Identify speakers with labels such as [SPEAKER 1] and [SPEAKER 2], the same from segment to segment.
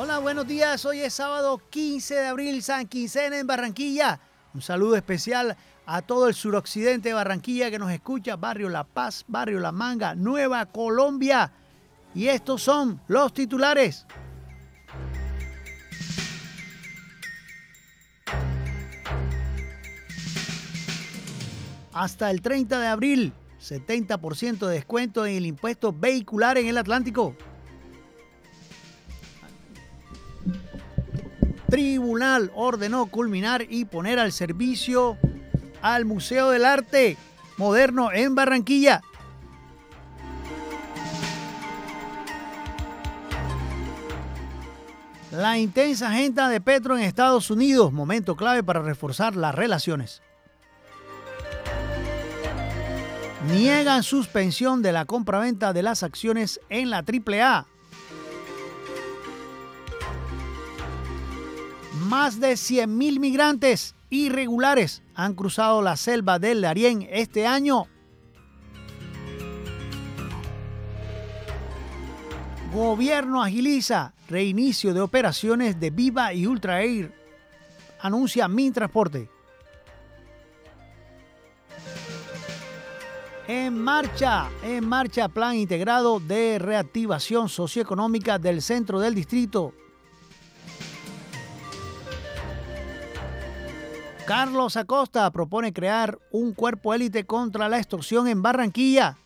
[SPEAKER 1] Hola, buenos días. Hoy es sábado 15 de abril, San Quincena en Barranquilla. Un saludo especial a todo el suroccidente de Barranquilla que nos escucha, Barrio La Paz, Barrio La Manga, Nueva Colombia. Y estos son los titulares. Hasta el 30 de abril, 70% de descuento en el impuesto vehicular en el Atlántico. Tribunal ordenó culminar y poner al servicio al Museo del Arte Moderno en Barranquilla. La intensa agenda de Petro en Estados Unidos, momento clave para reforzar las relaciones. Niegan suspensión de la compraventa de las acciones en la AAA. Más de 100.000 migrantes irregulares han cruzado la selva del Darién este año. Gobierno agiliza reinicio de operaciones de Viva y Ultra Air. Anuncia Mi Transporte. En marcha, en marcha plan integrado de reactivación socioeconómica del centro del distrito. Carlos Acosta propone crear un cuerpo élite contra la extorsión en Barranquilla.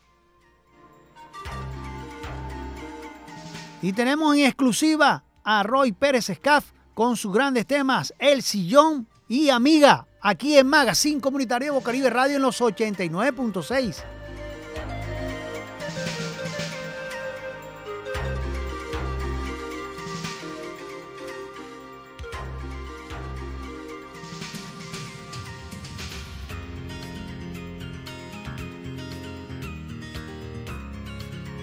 [SPEAKER 1] Y tenemos en exclusiva a Roy Pérez Escaf con sus grandes temas El Sillón y Amiga, aquí en Magazine Comunitario Bocaribe Radio en los 89.6.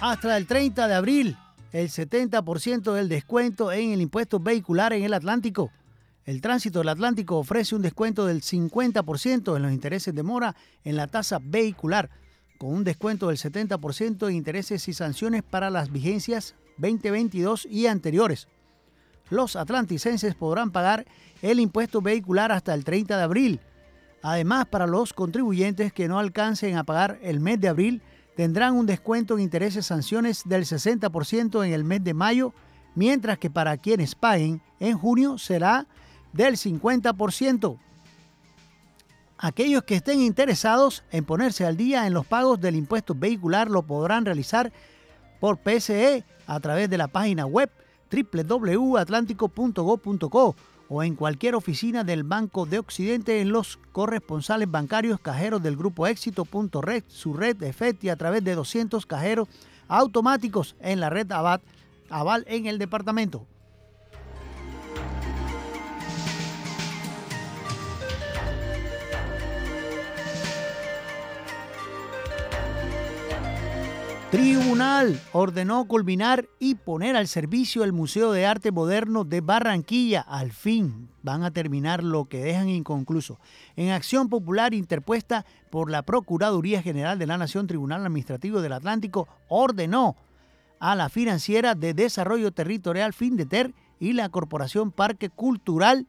[SPEAKER 1] Hasta el 30 de abril el 70% del descuento en el impuesto vehicular en el Atlántico. El tránsito del Atlántico ofrece un descuento del 50% en los intereses de mora en la tasa vehicular, con un descuento del 70% en intereses y sanciones para las vigencias 2022 y anteriores. Los atlanticenses podrán pagar el impuesto vehicular hasta el 30 de abril. Además, para los contribuyentes que no alcancen a pagar el mes de abril, tendrán un descuento en intereses sanciones del 60% en el mes de mayo, mientras que para quienes paguen en junio será del 50%. Aquellos que estén interesados en ponerse al día en los pagos del impuesto vehicular lo podrán realizar por PSE a través de la página web www.atlántico.go.co o en cualquier oficina del Banco de Occidente en los corresponsales bancarios cajeros del Grupo Éxito.red, su red EFETI a través de 200 cajeros automáticos en la red Aval en el departamento. Tribunal ordenó culminar y poner al servicio el Museo de Arte Moderno de Barranquilla. Al fin van a terminar lo que dejan inconcluso. En acción popular interpuesta por la Procuraduría General de la Nación, Tribunal Administrativo del Atlántico ordenó a la Financiera de Desarrollo Territorial Findeter y la Corporación Parque Cultural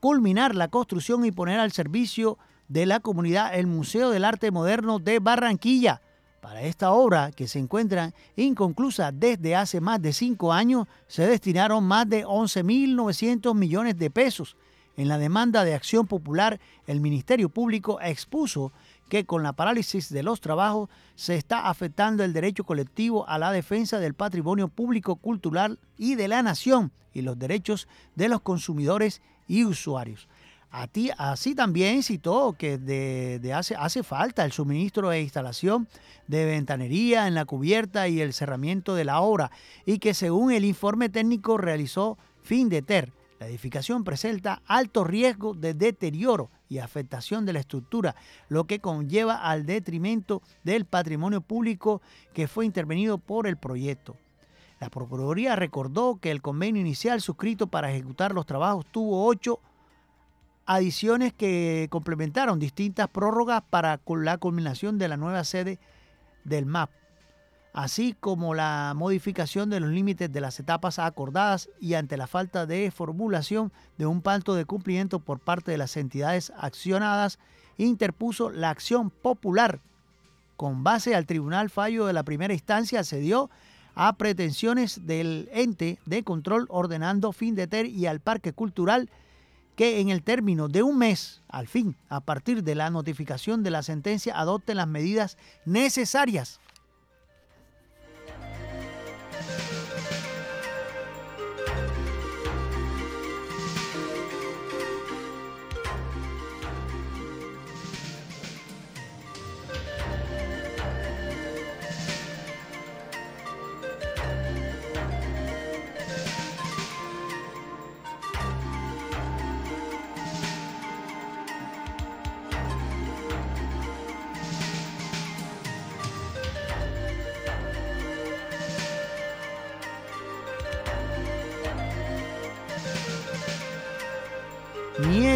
[SPEAKER 1] culminar la construcción y poner al servicio de la comunidad el Museo del Arte Moderno de Barranquilla. Para esta obra, que se encuentra inconclusa desde hace más de cinco años, se destinaron más de 11.900 millones de pesos. En la demanda de acción popular, el Ministerio Público expuso que con la parálisis de los trabajos se está afectando el derecho colectivo a la defensa del patrimonio público cultural y de la nación y los derechos de los consumidores y usuarios así también citó que de, hace, hace falta el suministro e instalación de ventanería en la cubierta y el cerramiento de la obra y que según el informe técnico realizó Findeter, la edificación presenta alto riesgo de deterioro y afectación de la estructura, lo que conlleva al detrimento del patrimonio público que fue intervenido por el proyecto. La Procuraduría recordó que el convenio inicial suscrito para ejecutar los trabajos tuvo ocho adiciones que complementaron distintas prórrogas para la culminación de la nueva sede del MAP, así como la modificación de los límites de las etapas acordadas y ante la falta de formulación de un pacto de cumplimiento por parte de las entidades accionadas, interpuso la acción popular. Con base al tribunal fallo de la primera instancia, se dio a pretensiones del ente de control ordenando fin de ter y al Parque Cultural que en el término de un mes, al fin, a partir de la notificación de la sentencia, adopten las medidas necesarias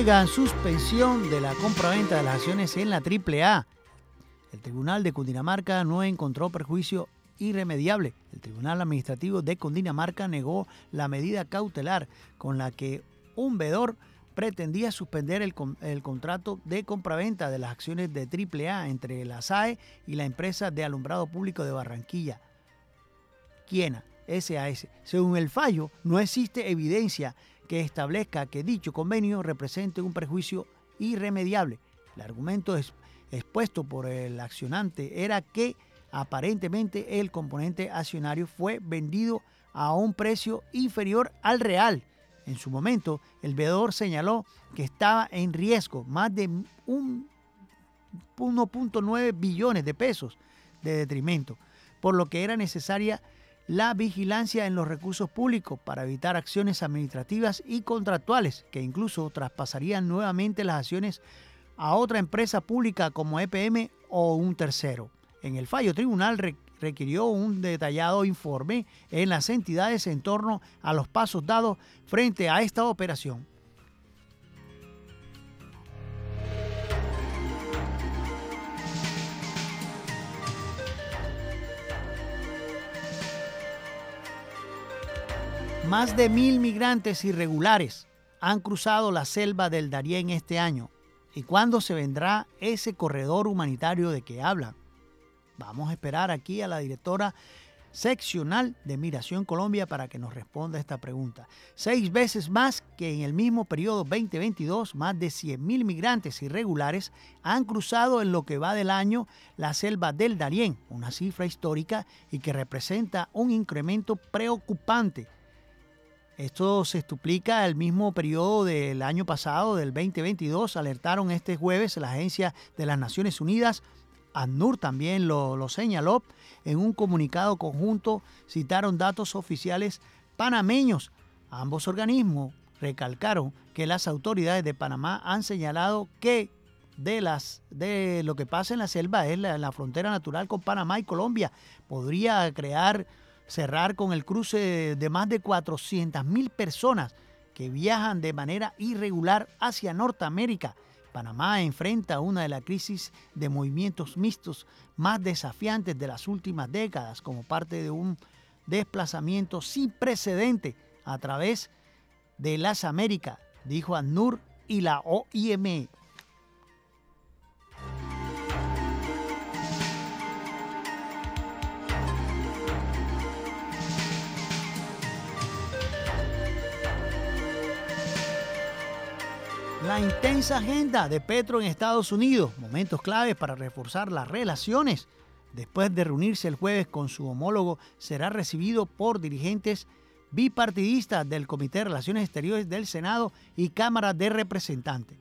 [SPEAKER 1] suspensión de la compraventa de las acciones en la AAA. El Tribunal de Cundinamarca no encontró perjuicio irremediable. El Tribunal Administrativo de Cundinamarca negó la medida cautelar con la que un vedor pretendía suspender el, el, contrato de compraventa de las acciones de AAA entre la SAE y la empresa de alumbrado público de Barranquilla, Quiena, SAS. Según el fallo, no existe evidencia que establezca que dicho convenio represente un perjuicio irremediable. El argumento expuesto por el accionante era que aparentemente el componente accionario fue vendido a un precio inferior al real. En su momento, el veedor señaló que estaba en riesgo más de 1.9 billones de pesos de detrimento, por lo que era necesaria la vigilancia en los recursos públicos para evitar acciones administrativas y contractuales que incluso traspasarían nuevamente las acciones a otra empresa pública como EPM o un tercero. En el fallo tribunal requirió un detallado informe en las entidades en torno a los pasos dados frente a esta operación. Más de mil migrantes irregulares han cruzado la selva del Darién este año. ¿Y cuándo se vendrá ese corredor humanitario de que hablan? Vamos a esperar aquí a la directora seccional de Migración Colombia para que nos responda esta pregunta. Seis veces más que en el mismo periodo 2022, más de 100.000 migrantes irregulares han cruzado en lo que va del año la selva del Darién, una cifra histórica y que representa un incremento preocupante esto se duplica el mismo periodo del año pasado, del 2022. Alertaron este jueves la Agencia de las Naciones Unidas. ANUR también lo, lo señaló. En un comunicado conjunto citaron datos oficiales panameños. Ambos organismos recalcaron que las autoridades de Panamá han señalado que de, las, de lo que pasa en la selva, es la, la frontera natural con Panamá y Colombia. Podría crear, cerrar con el cruce de más de 400 mil personas que viajan de manera irregular hacia Norteamérica. Panamá enfrenta una de las crisis de movimientos mixtos más desafiantes de las últimas décadas como parte de un desplazamiento sin precedente a través de las Américas, dijo ANUR y la OIM. La intensa agenda de Petro en Estados Unidos, momentos claves para reforzar las relaciones. Después de reunirse el jueves con su homólogo, será recibido por dirigentes bipartidistas del Comité de Relaciones Exteriores del Senado y Cámara de Representantes.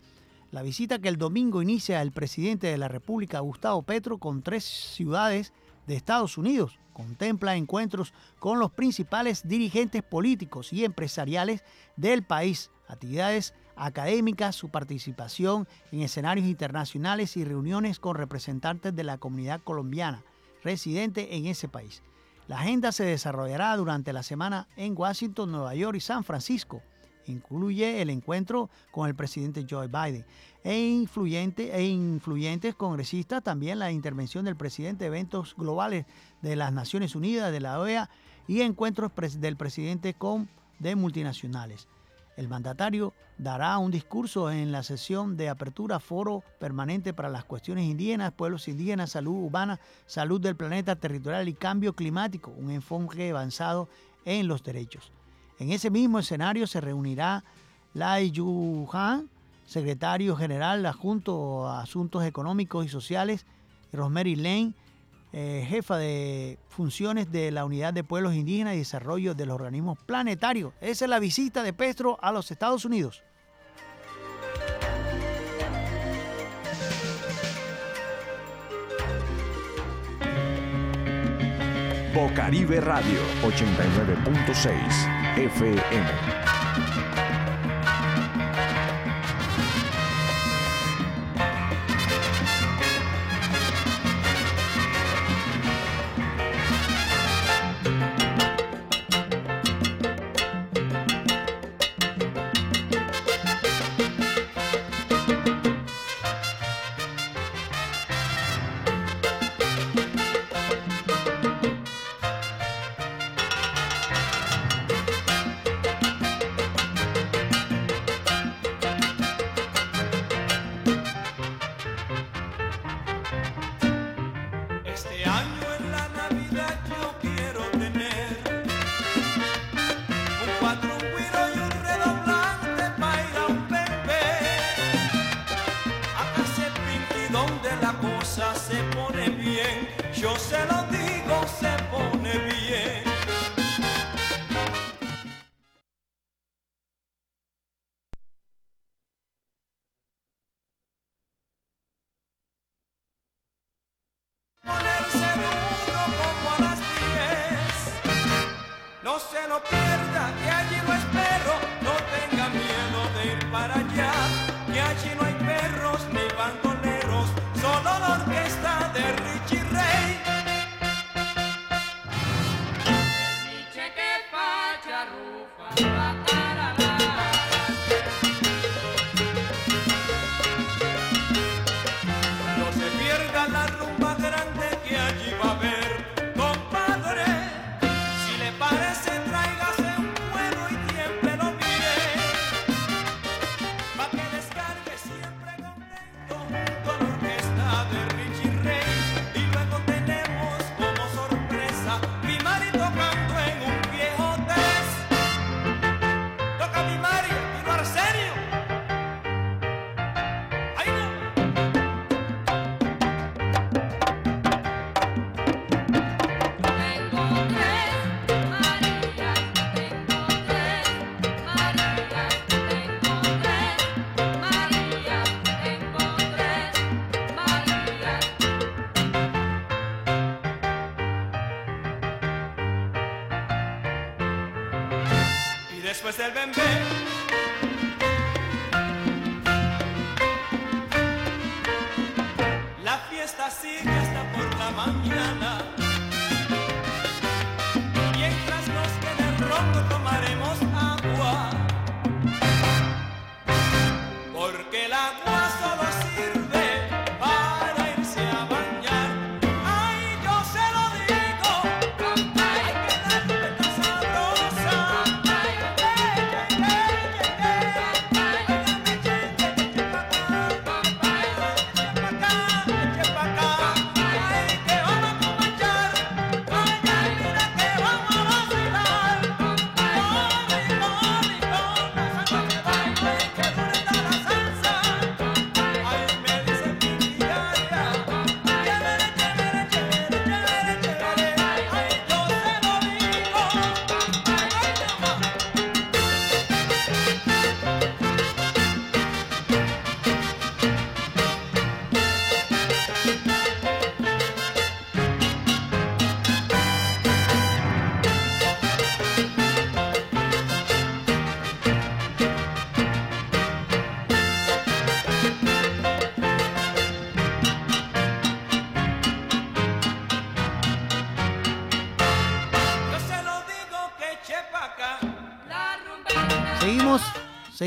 [SPEAKER 1] La visita que el domingo inicia el presidente de la República, Gustavo Petro, con tres ciudades de Estados Unidos, contempla encuentros con los principales dirigentes políticos y empresariales del país, actividades académicas, su participación en escenarios internacionales y reuniones con representantes de la comunidad colombiana residente en ese país. La agenda se desarrollará durante la semana en Washington, Nueva York y San Francisco. Incluye el encuentro con el presidente Joe Biden e, influyente, e influyentes congresistas, también la intervención del presidente de eventos globales de las Naciones Unidas, de la OEA y encuentros del presidente con de multinacionales. El mandatario dará un discurso en la sesión de apertura Foro Permanente para las Cuestiones Indígenas, Pueblos Indígenas, Salud Urbana, Salud del Planeta Territorial y Cambio Climático, un enfoque avanzado en los derechos. En ese mismo escenario se reunirá Lai Yuhan, secretario general adjunto a Asuntos Económicos y Sociales, Rosemary Lane, eh, jefa de funciones de la Unidad de Pueblos Indígenas y Desarrollo de los Organismos Planetarios. Esa es la visita de Petro a los Estados Unidos.
[SPEAKER 2] Bocaribe Radio 89.6 FM. no se lo pierda. Sigue hasta por la mañana.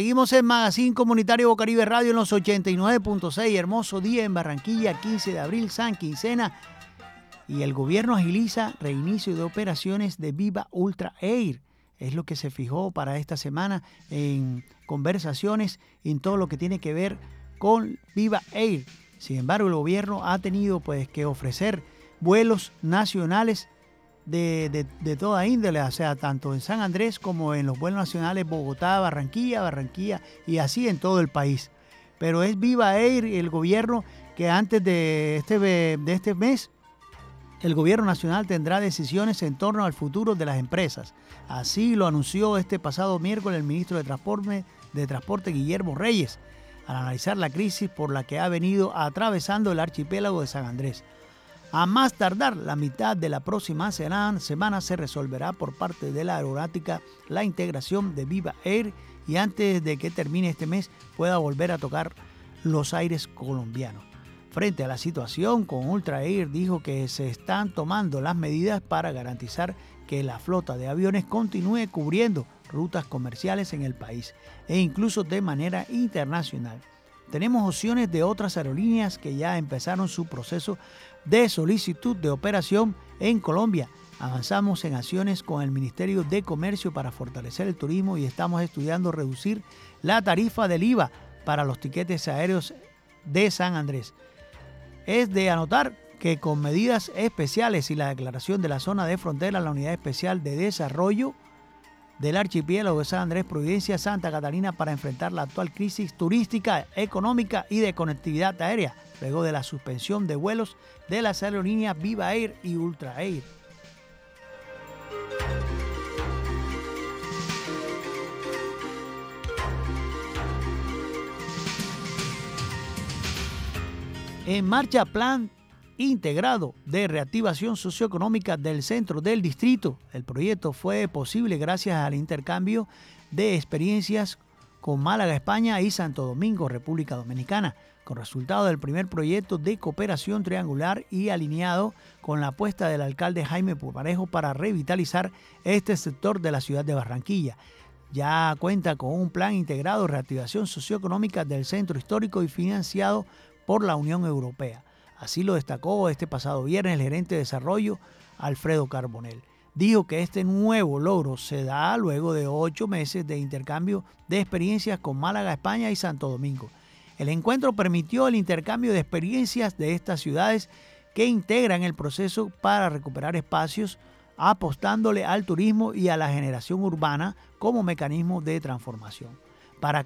[SPEAKER 1] Seguimos en Magazine Comunitario Bocaribe Radio en los 89.6. Hermoso día en Barranquilla, 15 de abril, San Quincena. Y el gobierno agiliza reinicio de operaciones de Viva Ultra Air. Es lo que se fijó para esta semana en conversaciones en todo lo que tiene que ver con Viva Air. Sin embargo, el gobierno ha tenido pues que ofrecer vuelos nacionales de, de- toda índole, o sea, tanto en San Andrés como en los vuelos nacionales Bogotá, Barranquilla, Barranquilla y así en todo el país. Pero es Viva Air el gobierno que antes de este, de este mes el gobierno nacional tendrá decisiones en torno al futuro de las empresas. Así lo anunció este pasado miércoles el ministro de Transporte, de Transporte Guillermo Reyes, al analizar la crisis por la que ha venido atravesando el archipiélago de San Andrés. A más tardar, la mitad de la próxima semana se resolverá por parte de la aeronáutica la integración de Viva Air y antes de que termine este mes pueda volver a tocar los aires colombianos. Frente a la situación, con Ultra Air dijo que se están tomando las medidas para garantizar que la flota de aviones continúe cubriendo rutas comerciales en el país e incluso de manera internacional. Tenemos opciones de otras aerolíneas que ya empezaron su proceso de solicitud de operación en Colombia. Avanzamos en acciones con el Ministerio de Comercio para fortalecer el turismo y estamos estudiando reducir la tarifa del IVA para los tiquetes aéreos de San Andrés. Es de anotar que con medidas especiales y la declaración de la zona de frontera, la Unidad Especial de Desarrollo del Archipiélago de San Andrés, Providencia, Santa Catarina para enfrentar la actual crisis turística, económica y de conectividad aérea, luego de la suspensión de vuelos de las aerolíneas Viva Air y Ultra Air. En marcha plan integrado de reactivación socioeconómica del centro del distrito. El proyecto fue posible gracias al intercambio de experiencias con Málaga, España y Santo Domingo, República Dominicana, con resultado del primer proyecto de cooperación triangular y alineado con la apuesta del alcalde Jaime Pumarejo para revitalizar este sector de la ciudad de Barranquilla. Ya cuenta con un plan integrado de reactivación socioeconómica del centro histórico y financiado por la Unión Europea. Así lo destacó este pasado viernes el gerente de desarrollo Alfredo Carbonell. Dijo que este nuevo logro se da luego de ocho meses de intercambio de experiencias con Málaga, España y Santo Domingo. El encuentro permitió el intercambio de experiencias de estas ciudades que integran el proceso para recuperar espacios, apostándole al turismo y a la generación urbana como mecanismo de transformación. Para,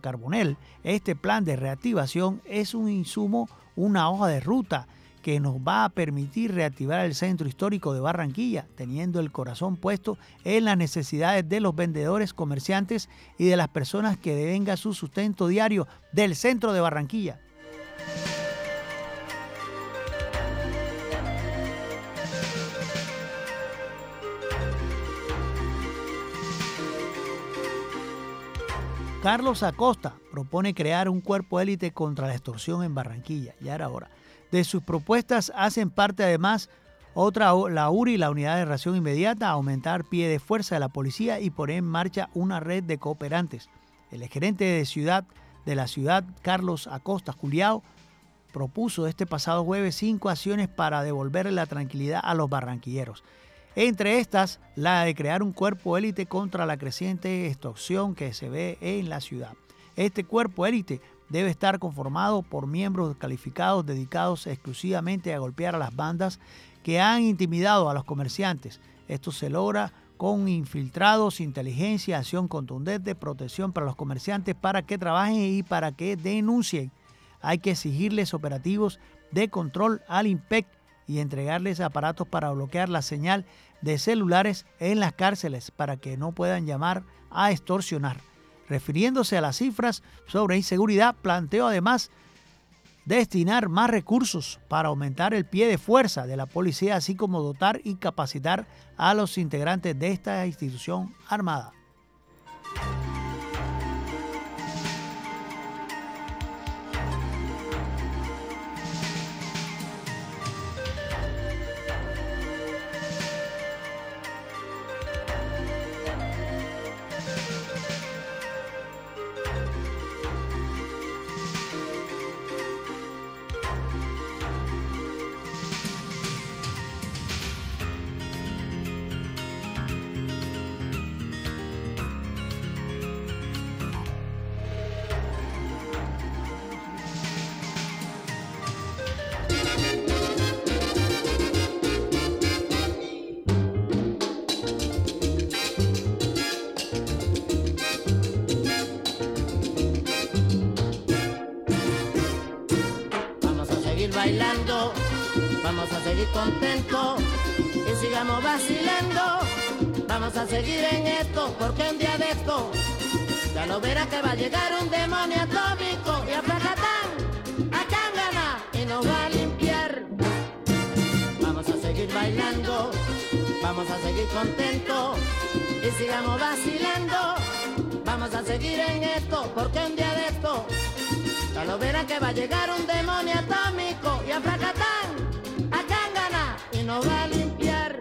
[SPEAKER 1] Carbonell, este plan de reactivación es un insumo, una hoja de ruta que nos va a permitir reactivar el centro histórico de Barranquilla, teniendo el corazón puesto en las necesidades de los vendedores, comerciantes y de las personas que devenga su sustento diario del centro de Barranquilla. Carlos Acosta propone crear un cuerpo élite contra la extorsión en Barranquilla. Ya era hora. De sus propuestas hacen parte además otra, la URI, la Unidad de Reacción Inmediata, aumentar pie de fuerza de la policía y poner en marcha una red de cooperantes. El gerente de ciudad de la ciudad, Carlos Acosta Juliao, propuso este pasado jueves cinco acciones para devolverle la tranquilidad a los barranquilleros. Entre estas, la de crear un cuerpo élite contra la creciente extorsión que se ve en la ciudad. Este cuerpo élite debe estar conformado por miembros calificados dedicados exclusivamente a golpear a las bandas que han intimidado a los comerciantes. Esto se logra con infiltrados, inteligencia, acción contundente, protección para los comerciantes para que trabajen y para que denuncien. Hay que exigirles operativos de control al IMPEC y entregarles aparatos para bloquear la señal de celulares en las cárceles para que no puedan llamar a extorsionar. Refiriéndose a las cifras sobre inseguridad, planteó además destinar más recursos para aumentar el pie de fuerza de la policía, así como dotar y capacitar a los integrantes de esta institución armada.
[SPEAKER 3] Vamos a seguir contentos y sigamos vacilando. Vamos a seguir en esto, porque un día de esto ya lo verá que va a llegar un demonio atómico y a Placatán, a Cángana y nos va a limpiar. Vamos a seguir bailando, vamos a seguir contentos y sigamos vacilando. Vamos a seguir en esto, porque un día de esto ya lo verá que va a llegar un demonio atómico y a Nos va a limpiar.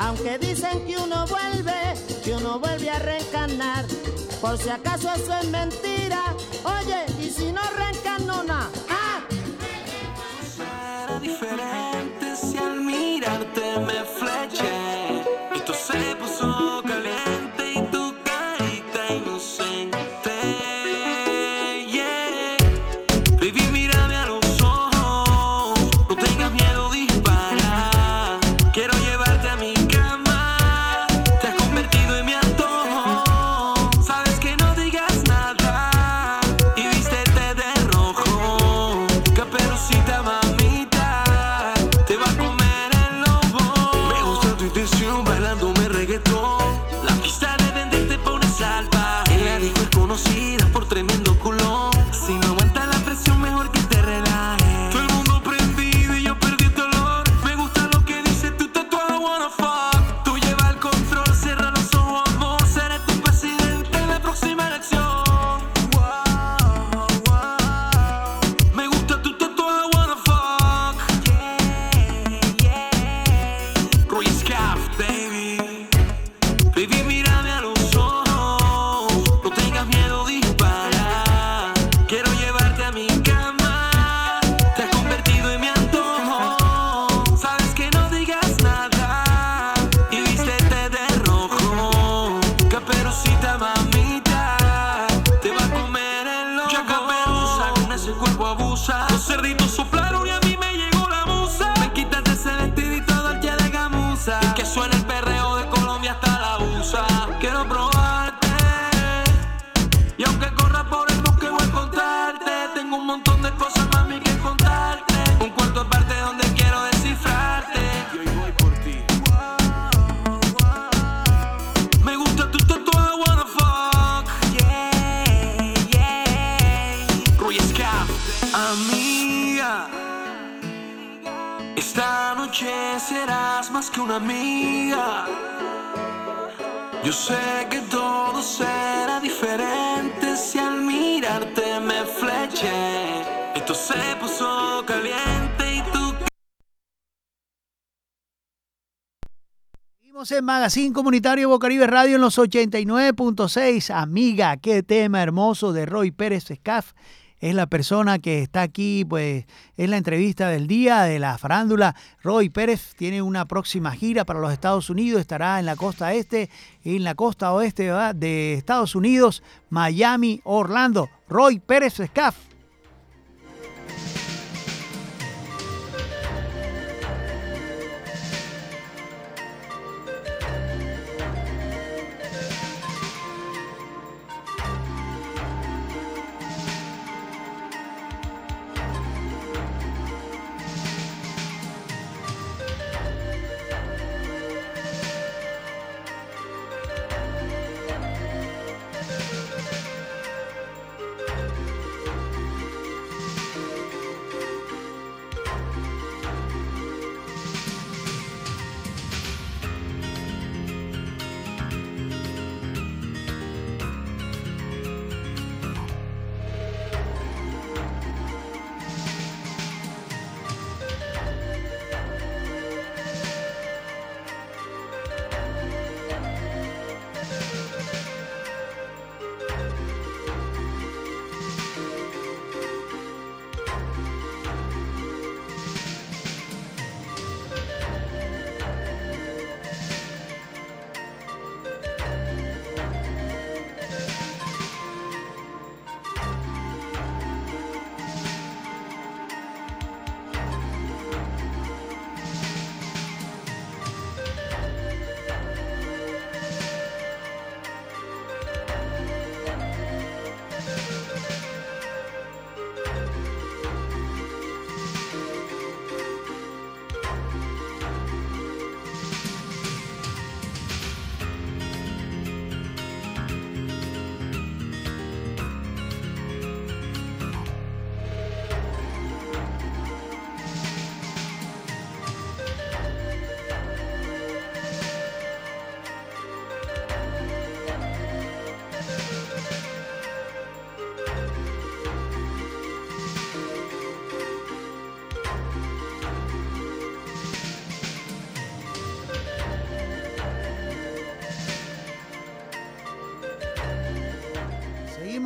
[SPEAKER 3] Aunque dicen que uno vuelve, que uno vuelve a reencarnar. Por si acaso eso es mentira. Oye,
[SPEAKER 4] Esta más, más que una amiga. Yo sé que todo será diferente si al mirarte me fleché. Esto se puso caliente y tú
[SPEAKER 1] Seguimos en Magazine Comunitario Bocaribe Radio en los 89.6. Amiga, qué tema hermoso de Roy Pérez Escaf. Es la persona que está aquí, pues es la entrevista del día de la farándula. Roy Pérez tiene una próxima gira para los Estados Unidos, estará en la costa este y en la costa oeste de Estados Unidos, Miami, Orlando. Roy Pérez Escaf.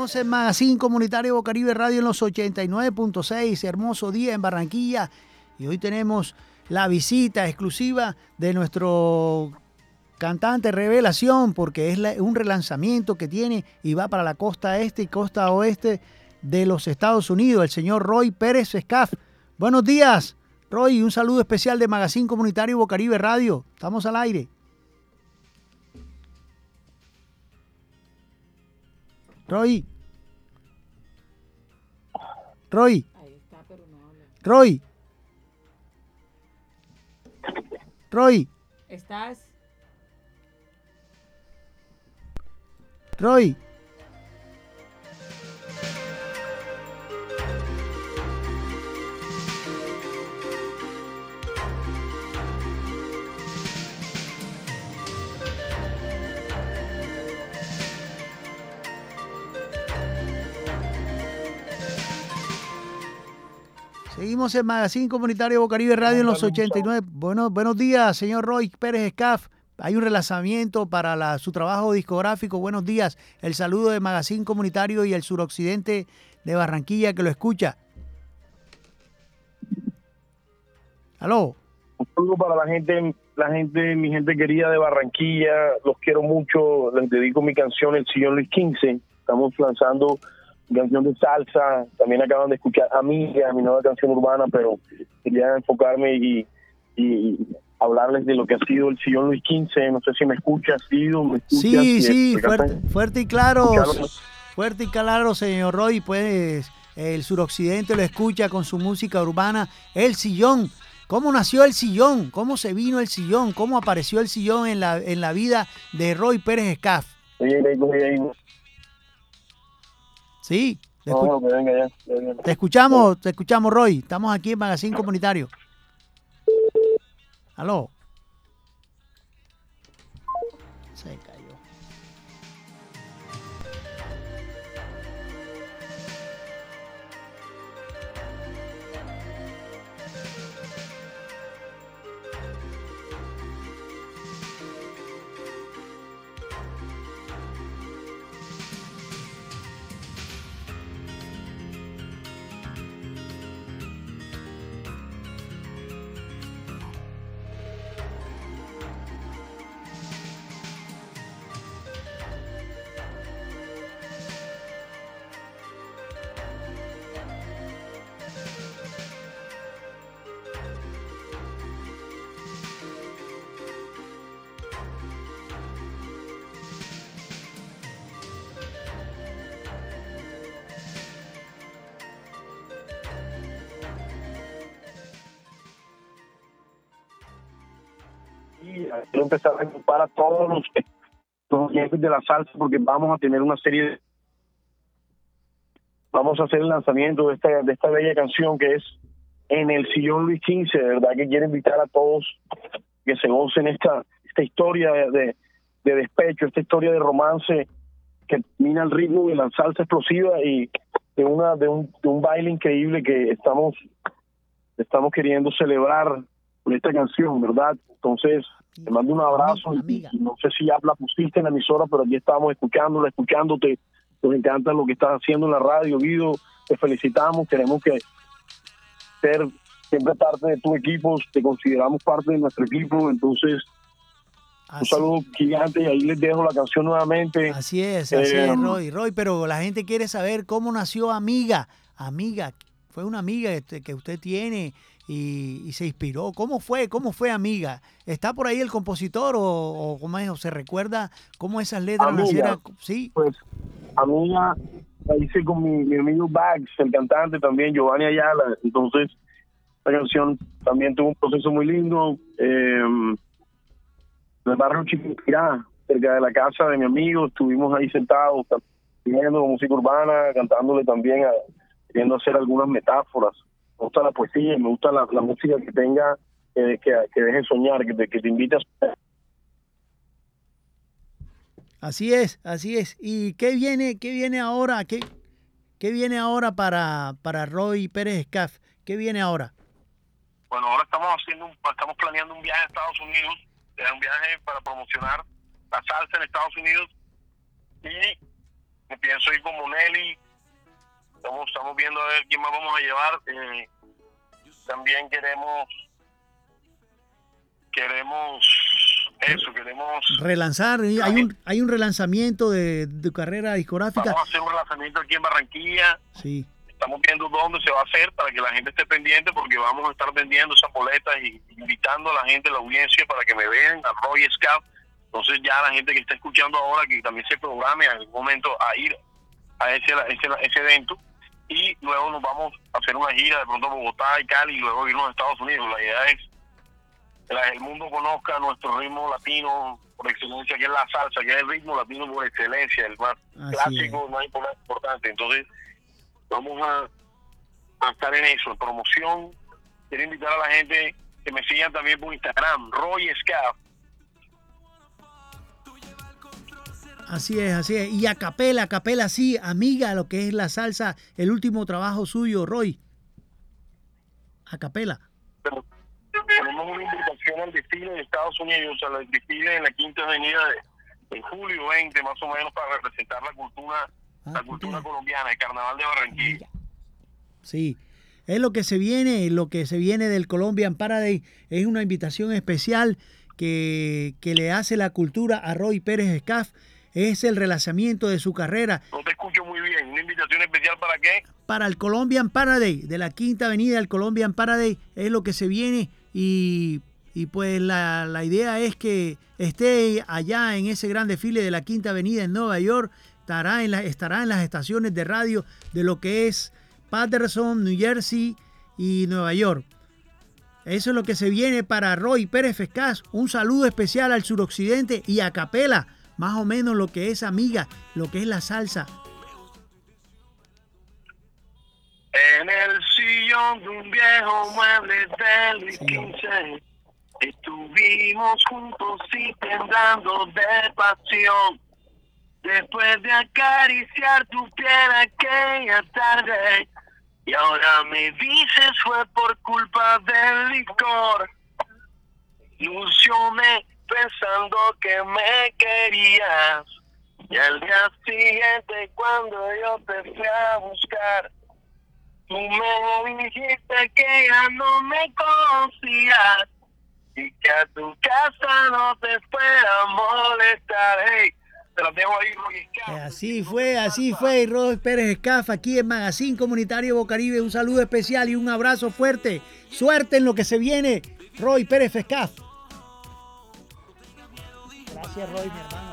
[SPEAKER 1] Seguimos en Magazine Comunitario Bocaribe Radio en los 89.6. Hermoso día en Barranquilla. Y hoy tenemos la visita exclusiva de nuestro cantante revelación, porque es un relanzamiento que tiene y va para la costa este y costa oeste de los Estados Unidos, el señor Roy Pérez Escaf. Buenos días, Roy. Un saludo especial de Magazine Comunitario Bocaribe Radio. Estamos al aire. Roy. Roy. Roy. Roy.
[SPEAKER 5] ¿Estás?
[SPEAKER 1] Roy. Seguimos en Magazine Comunitario Bocaribe Radio en los 89. Bueno, buenos días, señor Roy Pérez Escaf. Hay un relanzamiento para la- su trabajo discográfico. Buenos días. El saludo de Magazine Comunitario y el suroccidente de Barranquilla que lo escucha. Aló.
[SPEAKER 6] Un saludo para la gente, la gente, mi gente querida de Barranquilla, los quiero mucho, les dedico mi canción El Sillón Luis XV, estamos lanzando canción de salsa, también acaban de escuchar Amiga, mi nueva canción urbana, pero quería enfocarme y, y hablarles de lo que ha sido El Sillón Luis XV, no sé si me escuchas, Sido, me escuchas,
[SPEAKER 1] Sí, sí, fuerte, fuerte y claro. Fuerte y claro, señor Roy. Pues el suroccidente lo escucha con su música urbana. El sillón. ¿Cómo nació el sillón? ¿Cómo se vino el sillón? ¿Cómo apareció el sillón en la, en la vida de Roy Pérez Escaf?
[SPEAKER 6] Oye, oye, ahí.
[SPEAKER 1] Sí, te,
[SPEAKER 6] No,
[SPEAKER 1] escu-
[SPEAKER 6] no, que venga ya, que venga.
[SPEAKER 1] te escuchamos, te escuchamos, Roy. Estamos aquí en Magazine Comunitario. Aló.
[SPEAKER 6] Empezar a ocupar a todos los, los oyentes de la salsa porque vamos a tener una serie de vamos a hacer el lanzamiento de esta, de esta bella canción que es En el sillón Luis XV, de verdad que quiero invitar a todos que se gocen esta, esta historia de, de despecho, esta historia de romance que mina el ritmo de la salsa explosiva y de una de un, de un baile increíble que estamos estamos queriendo celebrar con esta canción, ¿verdad? Entonces, te mando un abrazo. y- y no sé si ya la pusiste en la emisora, pero aquí estamos escuchándola, escuchándote. Nos encanta lo que estás haciendo en la radio, Guido. Te felicitamos. Tenemos que ser siempre parte de tu equipo. Te consideramos parte de nuestro equipo. Entonces, un saludo gigante y ahí les dejo la canción nuevamente.
[SPEAKER 1] así es, así
[SPEAKER 6] Eh,
[SPEAKER 1] es, Roy. Roy, pero la gente quiere saber cómo nació Amiga. Amiga, fue una amiga este, que usted tiene y, y se inspiró. ¿Cómo fue? ¿Cómo fue Amiga? ¿Está por ahí el compositor o, o cómo es? ¿O se recuerda cómo esas letras
[SPEAKER 6] Amiga.
[SPEAKER 1] nacieron? Sí,
[SPEAKER 6] pues amiga la hice con mi, mi amigo Bags, el cantante también, Giovanni Ayala. Entonces, la canción también tuvo un proceso muy lindo. Eh, en el barrio Chiquinquirá, cerca de la casa de mi amigo, estuvimos ahí sentados, viendo música urbana, cantándole también, a- queriendo hacer algunas metáforas. Me gusta la poesía, me gusta la, la música que tenga, eh, que, que deje soñar, que te, que te invite a soñar.
[SPEAKER 1] Así es, así es. ¿Y qué viene, qué viene ahora? ¿Qué, qué viene ahora para, para Roy Pérez Scaff? ¿Qué viene ahora?
[SPEAKER 6] Bueno, ahora estamos haciendo, un- estamos planeando un viaje a Estados Unidos, eh, un viaje para promocionar la salsa en Estados Unidos y me pienso ir con Monelli. Estamos, estamos viendo a ver quién más vamos a llevar. eh, también queremos, queremos eso, queremos.
[SPEAKER 1] Relanzar, hay un, hay un relanzamiento de, de carrera discográfica.
[SPEAKER 6] Vamos a hacer un lanzamiento aquí en Barranquilla.
[SPEAKER 1] Sí,
[SPEAKER 6] Estamos viendo dónde se va a hacer para que la gente esté pendiente porque vamos a estar vendiendo esas boletas y invitando a la gente, a la audiencia para que me vean a Roy Scout. Entonces ya la gente que está escuchando ahora que también se programe en algún momento a ir a ese, ese, ese evento y luego nos vamos a hacer una gira de pronto a Bogotá y Cali y luego irnos a Estados Unidos. La idea es que el mundo conozca nuestro ritmo latino por excelencia, que es la salsa, que es el ritmo latino por excelencia, el más
[SPEAKER 1] Así
[SPEAKER 6] clásico, el más importante. Entonces vamos a, a estar en eso, en promoción. Quiero invitar a la gente que me sigan también por Instagram, Roy Scaff.
[SPEAKER 1] Así es, así es. Y a capela, a capela, sí, amiga, lo que es la salsa, el último trabajo suyo, Roy. A capela.
[SPEAKER 6] Pero tenemos una invitación al desfile de Estados Unidos, a la desfile en la quinta avenida de, en julio 20, más o menos, para representar la cultura,
[SPEAKER 1] Ah,
[SPEAKER 6] la cultura colombiana, el carnaval de Barranquilla.
[SPEAKER 1] Sí. Es lo que se viene, lo que se viene del Colombian Paradise. Es una invitación especial que, que le hace la cultura a Roy Pérez Scaff. Es el relanzamiento de su carrera
[SPEAKER 6] No te escucho muy bien. ¿Una invitación especial para qué?
[SPEAKER 1] para el Colombian Paradise, de la quinta avenida del Colombian Paradise. Es lo que se viene y, y pues la, la idea es que esté allá en ese gran desfile de la quinta avenida en Nueva York. Estará en, la- estará en las estaciones de radio de lo que es Patterson, New Jersey y Nueva York. Eso es lo que se viene para Roy Pérez Fescaz. Un saludo especial al suroccidente y a Capela. Más o menos lo que es amiga, lo que es la salsa.
[SPEAKER 6] En el sillón de un viejo mueble de Luis XV estuvimos juntos y temblando de pasión. Después de acariciar tu piel aquella tarde, y ahora me dices fue por culpa del licor. Ilusioné pensando que me querías. Y al día siguiente cuando yo te fui a buscar, Tú me dijiste que ya no me conocías y que a tu casa no te fuera a molestar. Hey, te dejo ahí.
[SPEAKER 1] Eh, Así fue, así fue. Roy Pérez Escafa aquí en Magazine Comunitario Bocaribe. Un saludo especial y un abrazo fuerte. Suerte en lo que se viene. Roy Pérez Escaf. Gracias, Roy, mi hermano.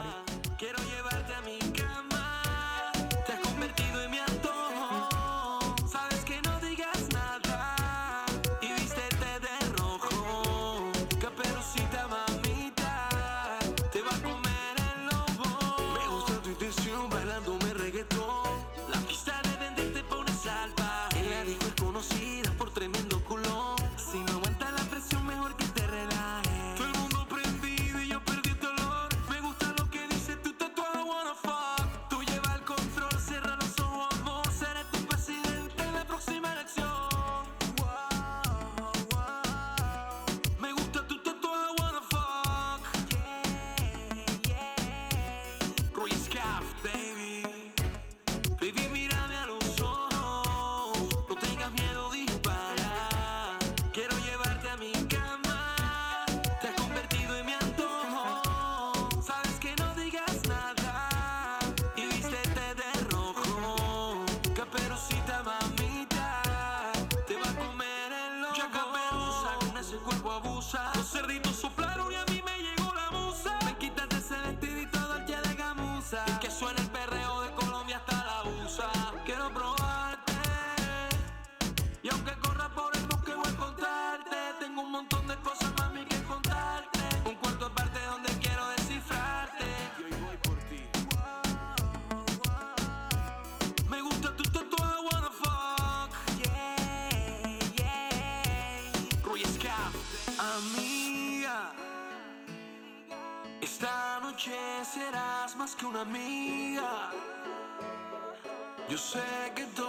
[SPEAKER 4] Que una amiga. Yo sé que todo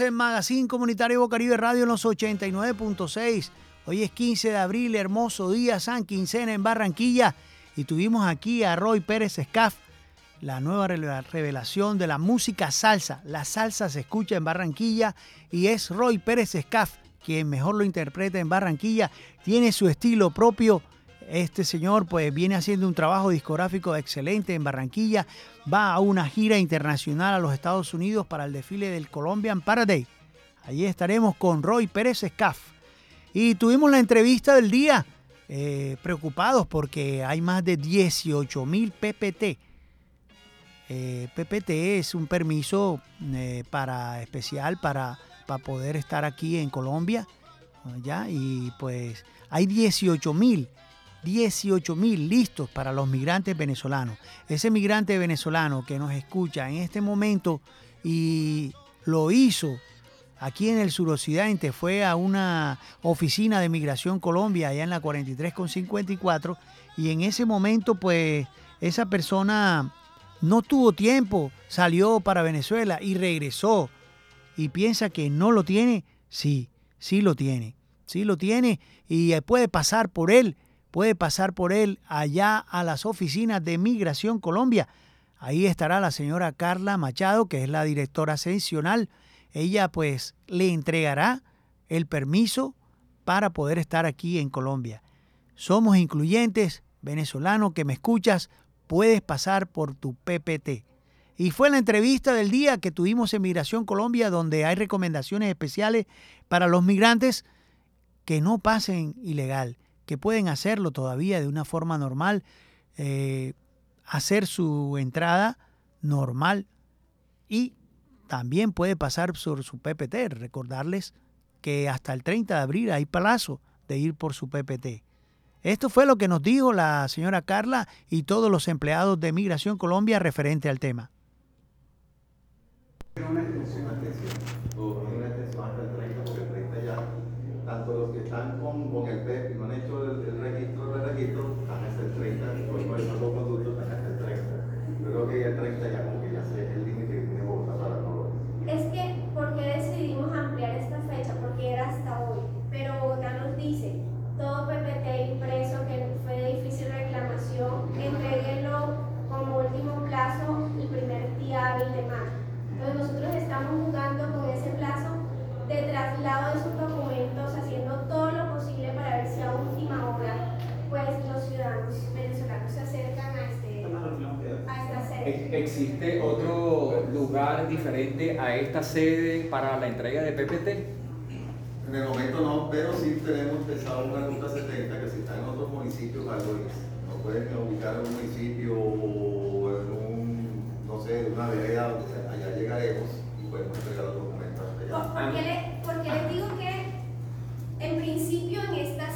[SPEAKER 1] en Magazine Comunitario Bocaribe Radio en los 89.6. Hoy es 15 de abril, hermoso día, San Quincena en Barranquilla. Y tuvimos aquí a Roy Pérez Escaf, la nueva revelación de la música salsa. La salsa se escucha en Barranquilla y es Roy Pérez Escaf quien mejor lo interpreta en Barranquilla. Tiene su estilo propio. Este señor pues viene haciendo un trabajo discográfico excelente en Barranquilla. Va a una gira internacional a los Estados Unidos para el desfile del Colombian Parade. Allí estaremos con Roy Pérez Escaf. Y tuvimos la entrevista del día, eh, preocupados porque hay más de 18 mil PPT. Eh, PPT es un permiso eh, para especial para, para poder estar aquí en Colombia. ¿ya? Y pues hay 18 mil, 18 mil listos para los migrantes venezolanos. Ese migrante venezolano que nos escucha en este momento y lo hizo aquí en el suroccidente, fue a una oficina de Migración Colombia, allá en la 43 con 54, y en ese momento, pues, esa persona no tuvo tiempo, salió para Venezuela y regresó, y piensa que no lo tiene, sí, sí lo tiene, sí lo tiene, y puede pasar por él, puede pasar por él allá a las oficinas de Migración Colombia. Ahí estará la señora Carla Machado, que es la directora seccional, ella pues le entregará el permiso para poder estar aquí en Colombia. Somos incluyentes, venezolano que me escuchas, puedes pasar por tu PPT. Y fue la entrevista del día que tuvimos en Migración Colombia, donde hay recomendaciones especiales para los migrantes que no pasen ilegal, que pueden hacerlo todavía de una forma normal, eh, hacer su entrada normal y también puede pasar por su PPT. Recordarles que hasta el 30 de abril hay plazo de ir por su PPT. Esto fue lo que nos dijo la señora Carla y todos los empleados de Migración Colombia referente al tema.
[SPEAKER 5] Una extensión, una extensión. O una extensión hasta el 30, porque el 30 ya, tanto los que están con, con y no han hecho el, el registro del registro, están hasta el 30, por eso esos dos conductos están hasta el 30. Yo creo que ya el 30 ya como que ya sé el límite que tiene Bogotá para no
[SPEAKER 7] Es que, ¿por qué decidimos ampliar esta fecha? Porque era hasta hoy. Pero Bogotá nos dice, todo PPT impreso que fue de difícil reclamación, entréguenlo como último plazo el primer día hábil de mayo. Entonces nosotros estamos jugando con ese plazo de traslado de esos documentos, haciendo todo lo posible para ver si a última hora pues los ciudadanos venezolanos se acercan a, este, a esta sede.
[SPEAKER 8] ¿Ex- ¿Existe otro lugar diferente a esta sede para la entrega de PPT?
[SPEAKER 5] En el momento no, pero sí tenemos pensado una ruta 70 que si está en otros municipios, algo es. Nos pueden ubicar en un municipio o en un, no sé, una vereda donde sea, allá llegaremos y podemos entregar los documentos
[SPEAKER 7] ¿Por,
[SPEAKER 5] allá.
[SPEAKER 7] por qué le- porque les digo que en principio en esta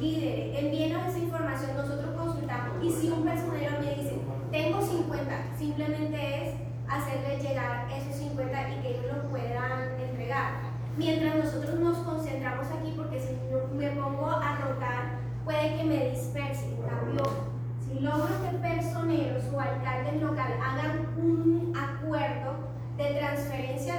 [SPEAKER 7] líderes, envíenos esa información, nosotros consultamos. Y si un personero me dice, tengo 50, simplemente es hacerle llegar esos 50 y que ellos los puedan entregar. Mientras nosotros nos concentramos aquí, porque si me pongo a rotar, puede que me disperse. Cambio, si logro que personeros o alcaldes locales hagan un acuerdo de transferencia,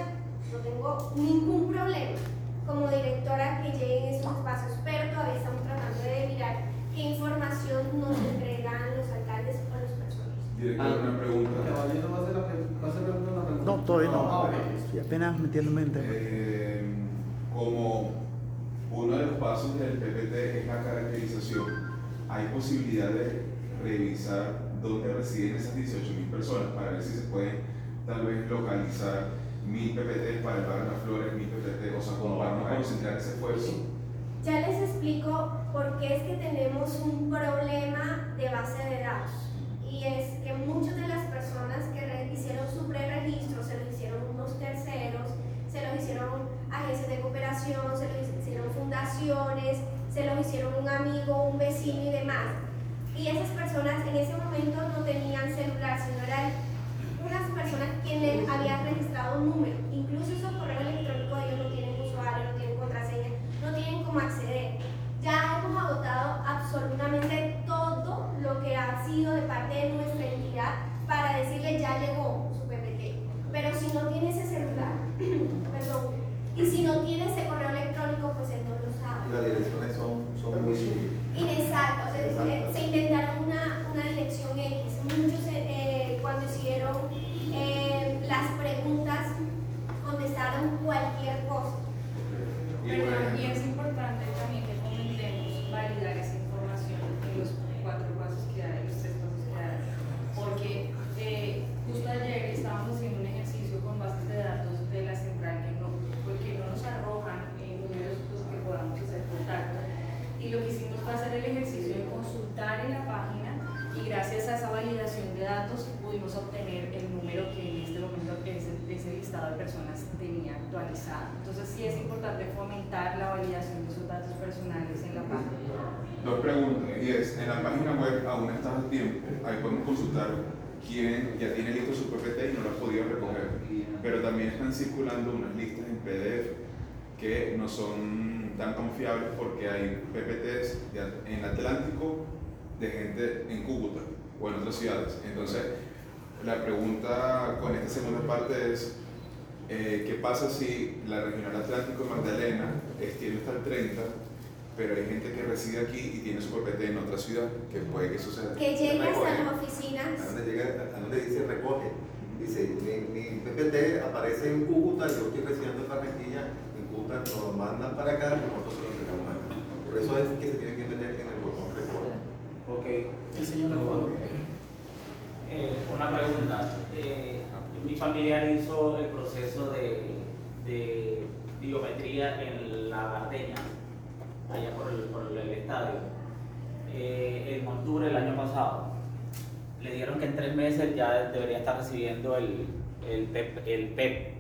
[SPEAKER 7] no tengo ningún problema como directora que lleguen esos espacios, pero todavía estamos tratando de mirar qué información nos entregan los alcaldes o los personeros.
[SPEAKER 9] Director, una pregunta.
[SPEAKER 10] Caballero, ¿va a hacer la pregunta?
[SPEAKER 1] No, todavía
[SPEAKER 10] Ah,
[SPEAKER 1] no. Estoy apenas metiéndome en tema.
[SPEAKER 9] Eh, como uno de los pasos del PPT es la caracterización, ¿hay posibilidad de revisar dónde residen esas 18.000 personas para ver si se pueden tal vez localizar mil PPT para el barrio Las Flores, mil PPT, o sea, no concentrar ese esfuerzo?
[SPEAKER 7] Ya les explico por qué es que tenemos un problema de base de datos. Y es que muchas de las personas que hicieron su preregistro se lo hicieron unos terceros, se los hicieron agencias de cooperación, se los hicieron fundaciones, se los hicieron un amigo, un vecino y demás. Y esas personas en ese momento no tenían celular, sino eran unas personas quienes habían registrado un número. Incluso esos correos electrónicos ellos no tienen usuario, no tienen tienen cómo acceder. Ya hemos agotado absolutamente todo lo que ha sido de parte de nuestra entidad para decirle ya llegó su PPT. Pero si no tiene ese celular, perdón, y si no tiene ese correo electrónico, pues él no lo sabe.
[SPEAKER 5] las direcciones son, son muy
[SPEAKER 7] Inexacto, o sea, se inventaron una, una dirección X. Muchos eh, cuando hicieron eh, las preguntas contestaron cualquier cosa.
[SPEAKER 9] Y
[SPEAKER 11] Pero
[SPEAKER 9] bueno,
[SPEAKER 11] y es importante también que comentemos validar esa información en los cuatro pasos que hay, los tres pasos que hay. Porque eh, justo ayer estábamos haciendo un ejercicio con bases de datos de la central que no, porque no nos arrojan en números pues, que podamos hacer contacto. Y lo que hicimos fue hacer el ejercicio de consultar en la página y gracias a esa validación de datos pudimos obtener el número que en este momento ese, de personas tenía actualizado. Entonces sí es importante fomentar la validación de esos datos personales en la página.
[SPEAKER 9] Dos preguntas, y es, en la página web aún estás a tiempo, ahí podemos consultar quién ya tiene listo su PPT y no lo ha podido recoger, pero también están circulando unas listas en PDF que no son tan confiables porque hay PPTs en Atlántico de gente en Cúcuta o en otras ciudades. Entonces, la pregunta con esta segunda parte es, eh, ¿qué pasa si la Regional Atlántico Magdalena extiende hasta el 30, pero hay gente que reside aquí y tiene su PPT en otra ciudad? Que puede que suceda.
[SPEAKER 7] Que llegue hasta
[SPEAKER 5] Recoge.
[SPEAKER 7] las oficinas.
[SPEAKER 5] A donde llega, a donde dice recoge. Dice, mi, mi PPT aparece en Cúcuta, yo estoy residiendo en Barranquilla, en Cúcuta nos lo mandan para acá y nosotros se lo entregamos acá. Por eso es que se tiene que meter en el botón recoge.
[SPEAKER 10] Ok, el señor.
[SPEAKER 12] Eh, una pregunta. Eh, mi familiar hizo el proceso de, biometría en la Bardeña, allá por el, por el estadio, eh, en octubre del año pasado. le dieron que en tres meses ya debería estar recibiendo el, el, PEP,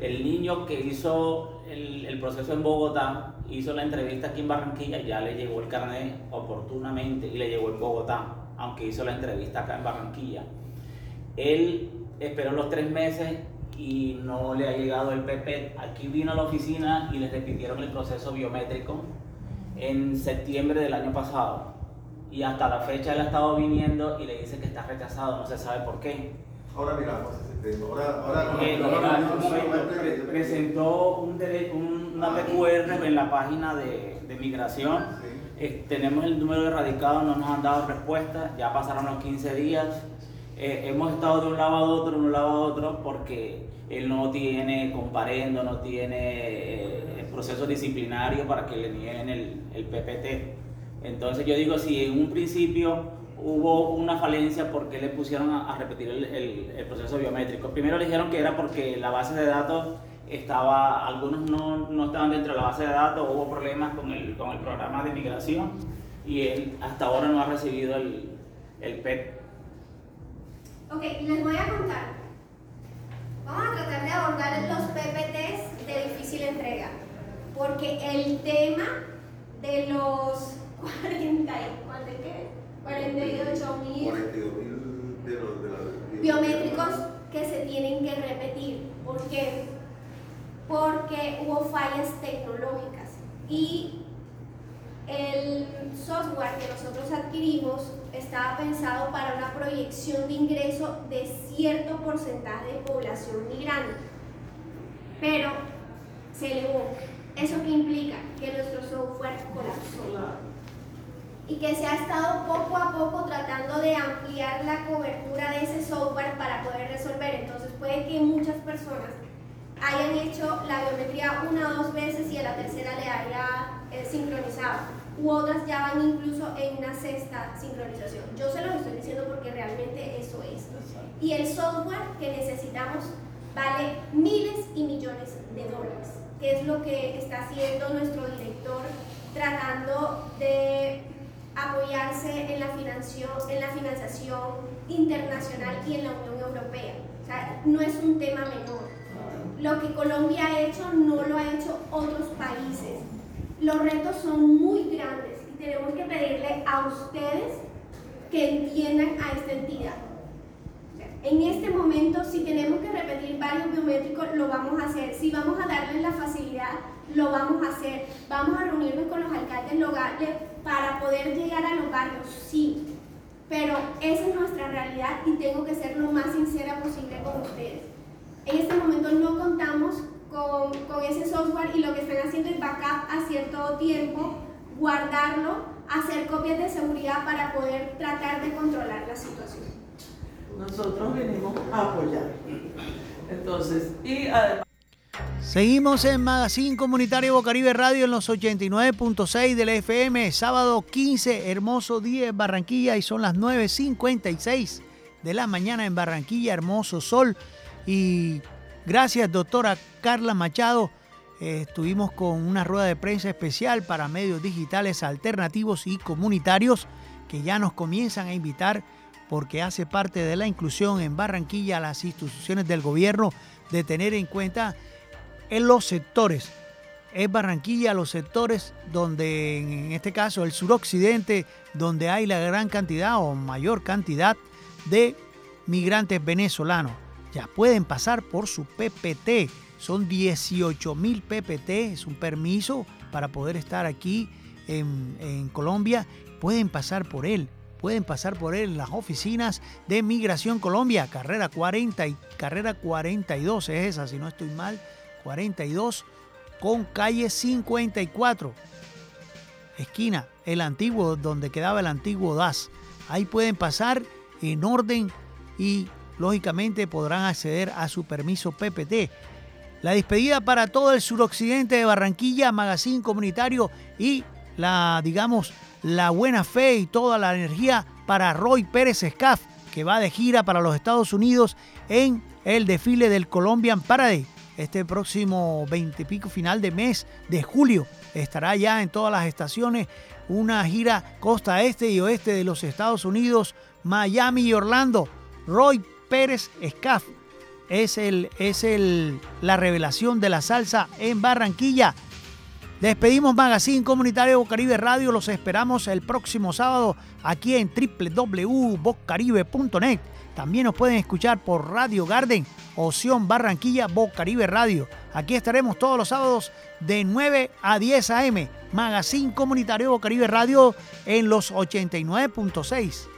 [SPEAKER 12] el niño que hizo el, el proceso en Bogotá, hizo la entrevista aquí en Barranquilla, ya le llegó el carnet oportunamente y le llegó en Bogotá, aunque hizo la entrevista acá en Barranquilla. Él esperó los tres meses y no le ha llegado el PP. Aquí vino a la oficina y le repitieron el proceso biométrico en septiembre del año pasado. Y hasta la fecha él ha estado viniendo y le dice que está rechazado, no se sabe por qué.
[SPEAKER 5] Ahora miramos ese tema. Ahora, ahora,
[SPEAKER 12] Eh,
[SPEAKER 5] ahora-
[SPEAKER 12] en momento presentó un un- una PQR en la página de, de migración. Eh, tenemos el número de radicados, no nos han dado respuesta, ya pasaron los 15 días. Eh, hemos estado de un lado a otro, de un lado a otro, porque él no tiene comparendo, no tiene eh, proceso disciplinario para que le nieguen el, el PPT. Entonces yo digo, si en un principio hubo una falencia, ¿por qué le pusieron a, a repetir el, el- el proceso biométrico? Primero le dijeron que era porque la base de datos estaba, algunos no, no estaban dentro de la base de datos, hubo problemas con el, con el programa de migración y él hasta ahora no ha recibido el, el PET.
[SPEAKER 7] Ok, les voy a contar. Vamos a tratar de abordar los PPTs de difícil entrega. Porque el tema de los 40, y- ¿cuál de qué? 48 mil
[SPEAKER 5] 42 mil de los de la
[SPEAKER 7] biométricos que se tienen que repetir. ¿Por qué? Porque hubo fallas tecnológicas y el software que nosotros adquirimos estaba pensado para una proyección de ingreso de cierto porcentaje de población migrante. Pero se elevó. ¿Eso qué implica? Que nuestro software colapsó y que se ha estado poco a poco tratando de ampliar la cobertura de ese software para poder resolver. Entonces puede que muchas personas hayan hecho la biometría una o dos veces y a la tercera le haya eh, sincronizado. U otras ya van incluso en una sexta sincronización. Yo se lo estoy diciendo porque realmente eso es. Y el software que necesitamos vale miles y millones de dólares, que es lo que está haciendo nuestro director tratando de apoyarse en la, financiación, en la financiación internacional y en la Unión Europea. O sea, no es un tema menor. Lo que Colombia ha hecho no lo ha hecho otros países. Los retos son muy grandes y tenemos que pedirle a ustedes que entiendan a esta entidad. En este momento, si tenemos que repetir varios biométricos, lo vamos a hacer. Si vamos a darles la facilidad, lo vamos a hacer. Vamos a reunirnos con los alcaldes locales para poder llegar a los barrios, sí. Pero esa es nuestra realidad y tengo que ser lo más sincera posible con ustedes. En este momento no contamos con, con ese software y lo que están haciendo es backup a cierto tiempo, guardarlo, hacer copias de seguridad para poder tratar de controlar la situación.
[SPEAKER 13] Nosotros venimos a apoyar. Entonces, y además...
[SPEAKER 1] Seguimos en Magazine Comunitario Bocaribe Radio en los 89.6 del FM, sábado 15, hermoso día en Barranquilla y son las 9.56 de la mañana en Barranquilla, hermoso sol. Y gracias doctora Carla Machado, eh, estuvimos con una rueda de prensa especial para medios digitales alternativos y comunitarios que ya nos comienzan a invitar porque hace parte de la inclusión en Barranquilla a las instituciones del gobierno de tener en cuenta en los sectores. Es Barranquilla los sectores donde, en este caso, el suroccidente, donde hay la gran cantidad o mayor cantidad de migrantes venezolanos. Ya pueden pasar por su PPT. Son 18 mil PPT, es un permiso para poder estar aquí en, Colombia. Pueden pasar por él pueden pasar por él en las oficinas de Migración Colombia, carrera 40 y carrera 42 es esa, si no estoy mal, 42 con calle 54, esquina, el antiguo, donde quedaba el antiguo DAS. Ahí pueden pasar en orden y lógicamente podrán acceder a su permiso PPT. La despedida para todo el suroccidente de Barranquilla, Magazine Comunitario y la, digamos, la buena fe y toda la energía para Roy Pérez Escaf, que va de gira para los Estados Unidos en el desfile del Colombian Parade este próximo 20 y pico final de mes de julio. estará ya en todas las estaciones. Una gira costa este y oeste de los Estados Unidos, Miami y Orlando. Roy Pérez Escaf es, el, es el, la revelación de la salsa en Barranquilla. Despedimos Magazine Comunitario Bocaribe Radio. Los esperamos el próximo sábado aquí en www.bocaribe.net. También nos pueden escuchar por Radio Garden, Opción Barranquilla, Bocaribe Radio. Aquí estaremos todos los sábados de 9 a 10 a.m. Magazine Comunitario Bocaribe Radio en los 89.6